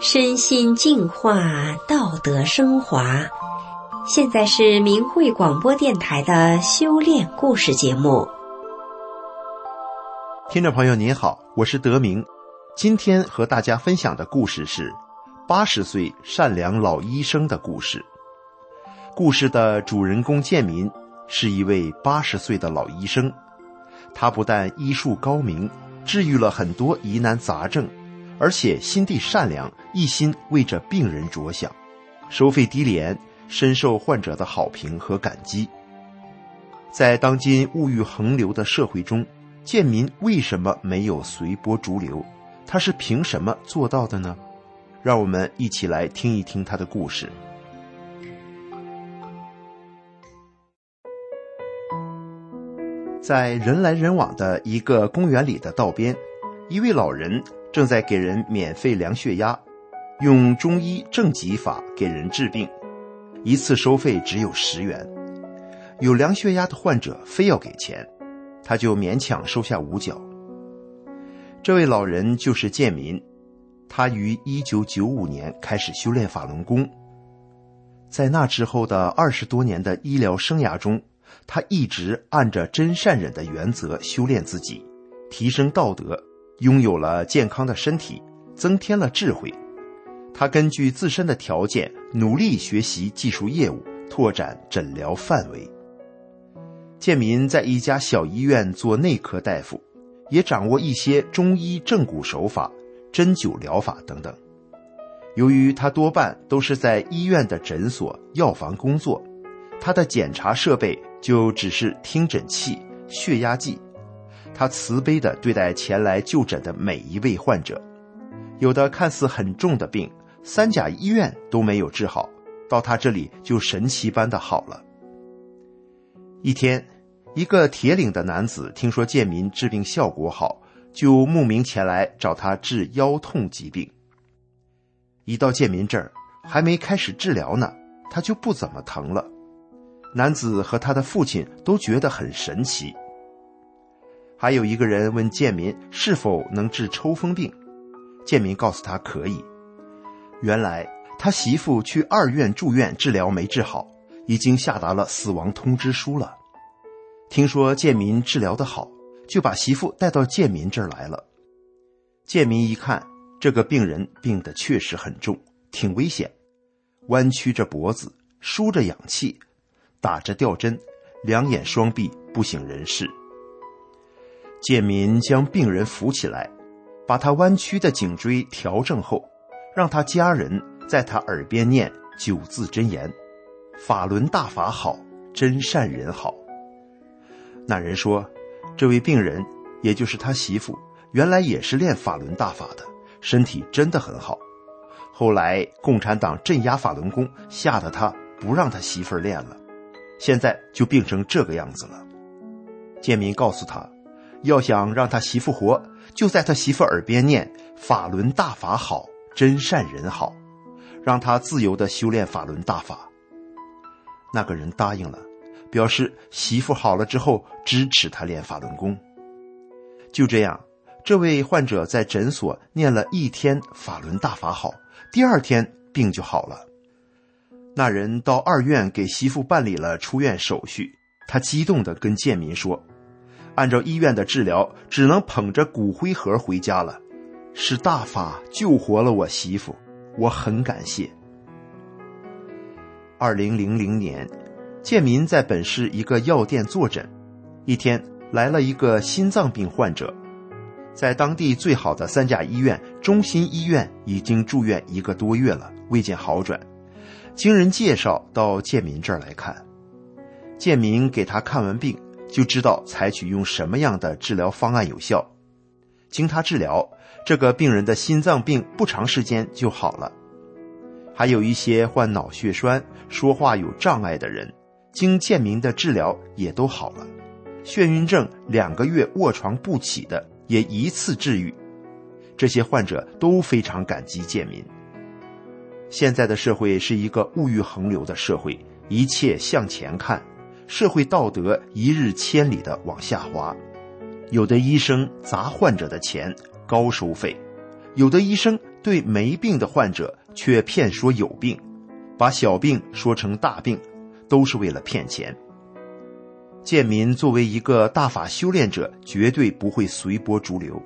身心净化，道德升华。现在是明慧广播电台的修炼故事节目。听众朋友您好，我是德明，今天和大家分享的故事是八十岁善良老医生的故事。故事的主人公建民是一位八十岁的老医生，他不但医术高明，治愈了很多疑难杂症，而且心地善良，一心为着病人着想，收费低廉。深受患者的好评和感激。在当今物欲横流的社会中，建民为什么没有随波逐流？他是凭什么做到的呢？让我们一起来听一听他的故事。在人来人往的一个公园里的道边，一位老人正在给人免费量血压，用中医正极法给人治病。一次收费只有十元，有量血压的患者非要给钱，他就勉强收下五角。这位老人就是建民，他于一九九五年开始修炼法轮功，在那之后的二十多年的医疗生涯中，他一直按着真善忍的原则修炼自己，提升道德，拥有了健康的身体，增添了智慧。他根据自身的条件，努力学习技术业务，拓展诊疗范围。建民在一家小医院做内科大夫，也掌握一些中医正骨手法、针灸疗法等等。由于他多半都是在医院的诊所、药房工作，他的检查设备就只是听诊器、血压计。他慈悲地对待前来就诊的每一位患者，有的看似很重的病。三甲医院都没有治好，到他这里就神奇般的好了。一天，一个铁岭的男子听说建民治病效果好，就慕名前来找他治腰痛疾病。一到建民这儿，还没开始治疗呢，他就不怎么疼了。男子和他的父亲都觉得很神奇。还有一个人问建民是否能治抽风病，建民告诉他可以。原来他媳妇去二院住院治疗没治好，已经下达了死亡通知书了。听说建民治疗的好，就把媳妇带到建民这儿来了。建民一看，这个病人病得确实很重，挺危险，弯曲着脖子，输着氧气，打着吊针，两眼双臂不省人事。建民将病人扶起来，把他弯曲的颈椎调正后。让他家人在他耳边念九字真言：“法轮大法好，真善人好。”那人说：“这位病人，也就是他媳妇，原来也是练法轮大法的，身体真的很好。后来共产党镇压法轮功，吓得他不让他媳妇练了，现在就病成这个样子了。”建民告诉他：“要想让他媳妇活，就在他媳妇耳边念法轮大法好。”真善人好，让他自由的修炼法轮大法。那个人答应了，表示媳妇好了之后支持他练法轮功。就这样，这位患者在诊所念了一天法轮大法好，第二天病就好了。那人到二院给媳妇办理了出院手续，他激动的跟建民说：“按照医院的治疗，只能捧着骨灰盒回家了。”是大法救活了我媳妇，我很感谢。二零零零年，建民在本市一个药店坐诊，一天来了一个心脏病患者，在当地最好的三甲医院中心医院已经住院一个多月了，未见好转，经人介绍到建民这儿来看，建民给他看完病，就知道采取用什么样的治疗方案有效。经他治疗，这个病人的心脏病不长时间就好了。还有一些患脑血栓、说话有障碍的人，经建民的治疗也都好了。眩晕症两个月卧床不起的也一次治愈。这些患者都非常感激建民。现在的社会是一个物欲横流的社会，一切向前看，社会道德一日千里的往下滑。有的医生砸患者的钱，高收费；有的医生对没病的患者却骗说有病，把小病说成大病，都是为了骗钱。建民作为一个大法修炼者，绝对不会随波逐流。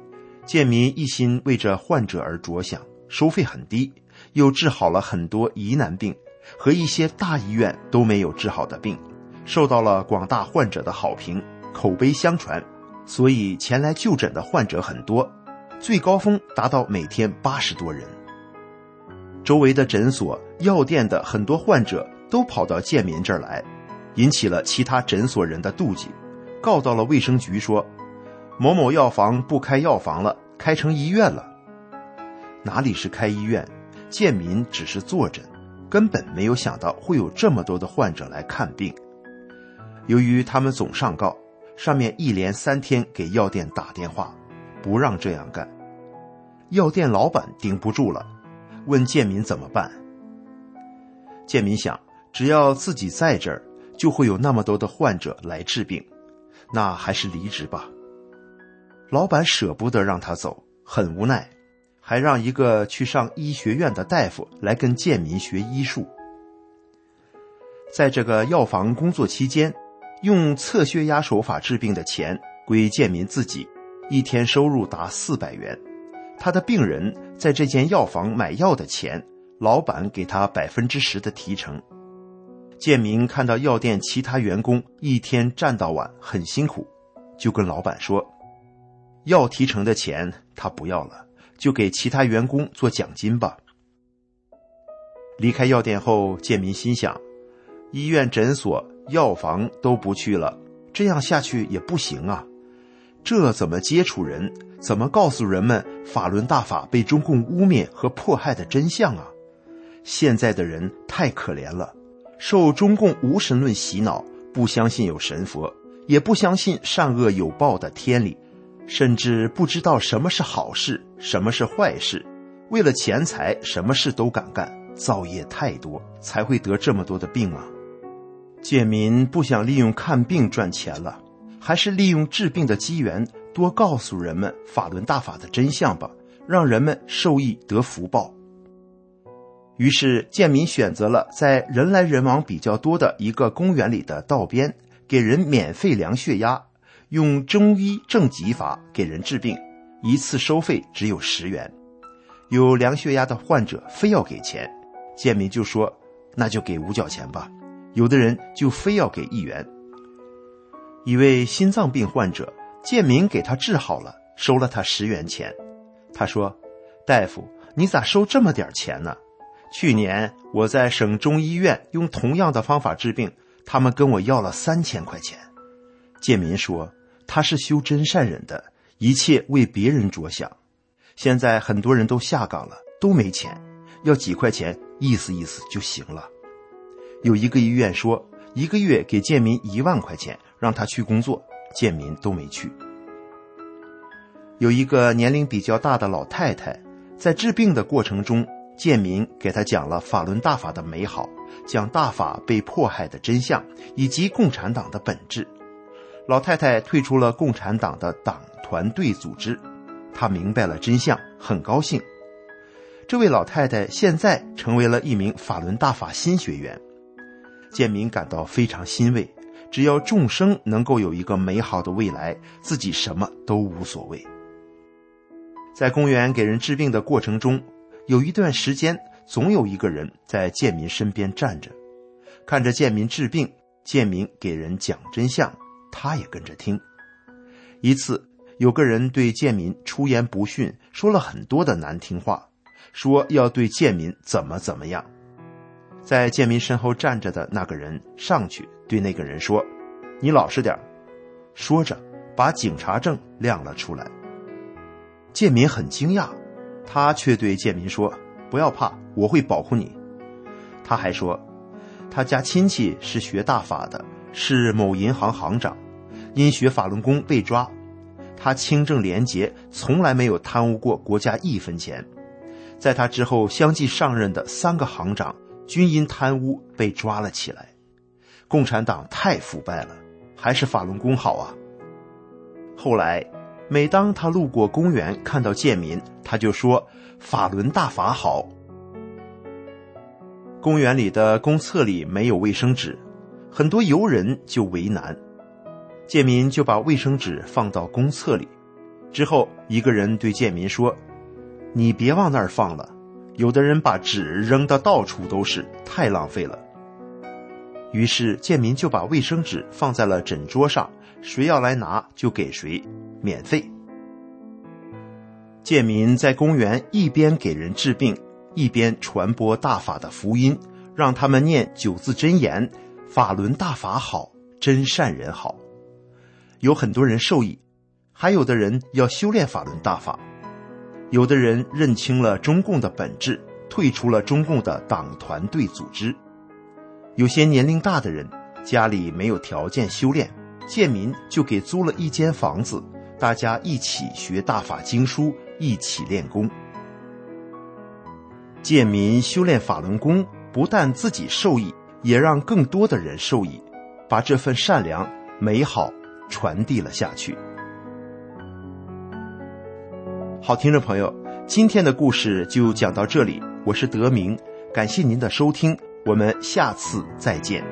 建民一心为着患者而着想，收费很低，又治好了很多疑难病和一些大医院都没有治好的病，受到了广大患者的好评，口碑相传。所以前来就诊的患者很多，最高峰达到每天八十多人。周围的诊所、药店的很多患者都跑到建民这儿来，引起了其他诊所人的妒忌，告到了卫生局说：“某某药房不开药房了，开成医院了。”哪里是开医院？建民只是坐诊，根本没有想到会有这么多的患者来看病。由于他们总上告。上面一连三天给药店打电话，不让这样干。药店老板顶不住了，问建民怎么办。建民想，只要自己在这儿，就会有那么多的患者来治病，那还是离职吧。老板舍不得让他走，很无奈，还让一个去上医学院的大夫来跟建民学医术。在这个药房工作期间。用测血压手法治病的钱归建民自己，一天收入达四百元。他的病人在这间药房买药的钱，老板给他百分之十的提成。建民看到药店其他员工一天站到晚很辛苦，就跟老板说：“药提成的钱他不要了，就给其他员工做奖金吧。”离开药店后，建民心想：医院、诊所。药房都不去了，这样下去也不行啊！这怎么接触人？怎么告诉人们法轮大法被中共污蔑和迫害的真相啊？现在的人太可怜了，受中共无神论洗脑，不相信有神佛，也不相信善恶有报的天理，甚至不知道什么是好事，什么是坏事。为了钱财，什么事都敢干，造业太多，才会得这么多的病啊！建民不想利用看病赚钱了，还是利用治病的机缘，多告诉人们法轮大法的真相吧，让人们受益得福报。于是，建民选择了在人来人往比较多的一个公园里的道边，给人免费量血压，用中医正极法给人治病，一次收费只有十元。有量血压的患者非要给钱，建民就说：“那就给五角钱吧。”有的人就非要给一元。一位心脏病患者，建民给他治好了，收了他十元钱。他说：“大夫，你咋收这么点钱呢？去年我在省中医院用同样的方法治病，他们跟我要了三千块钱。”建民说：“他是修真善忍的，一切为别人着想。现在很多人都下岗了，都没钱，要几块钱意思意思就行了。”有一个医院说，一个月给建民一万块钱，让他去工作，建民都没去。有一个年龄比较大的老太太，在治病的过程中，建民给她讲了法轮大法的美好，讲大法被迫害的真相，以及共产党的本质。老太太退出了共产党的党团队组织，她明白了真相，很高兴。这位老太太现在成为了一名法轮大法新学员。建民感到非常欣慰，只要众生能够有一个美好的未来，自己什么都无所谓。在公园给人治病的过程中，有一段时间，总有一个人在建民身边站着，看着建民治病，建民给人讲真相，他也跟着听。一次，有个人对建民出言不逊，说了很多的难听话，说要对建民怎么怎么样。在建民身后站着的那个人上去对那个人说：“你老实点说着，把警察证亮了出来。建民很惊讶，他却对建民说：“不要怕，我会保护你。”他还说，他家亲戚是学大法的，是某银行行长，因学法轮功被抓。他清正廉洁，从来没有贪污过国家一分钱。在他之后相继上任的三个行长。均因贪污被抓了起来，共产党太腐败了，还是法轮功好啊！后来，每当他路过公园，看到建民，他就说：“法轮大法好。”公园里的公厕里没有卫生纸，很多游人就为难。建民就把卫生纸放到公厕里，之后一个人对建民说：“你别往那儿放了，有的人把纸扔得到处都是，太浪费了。”于是建民就把卫生纸放在了枕桌上，谁要来拿就给谁，免费。建民在公园一边给人治病。一边传播大法的福音，让他们念九字真言：“法轮大法好，真善人好。”有很多人受益，还有的人要修炼法轮大法，有的人认清了中共的本质，退出了中共的党团队组织。有些年龄大的人家里没有条件修炼，建民就给租了一间房子，大家一起学大法经书，一起练功。建民修炼法轮功，不但自己受益，也让更多的人受益，把这份善良、美好传递了下去。好，听众朋友，今天的故事就讲到这里，我是德明，感谢您的收听，我们下次再见。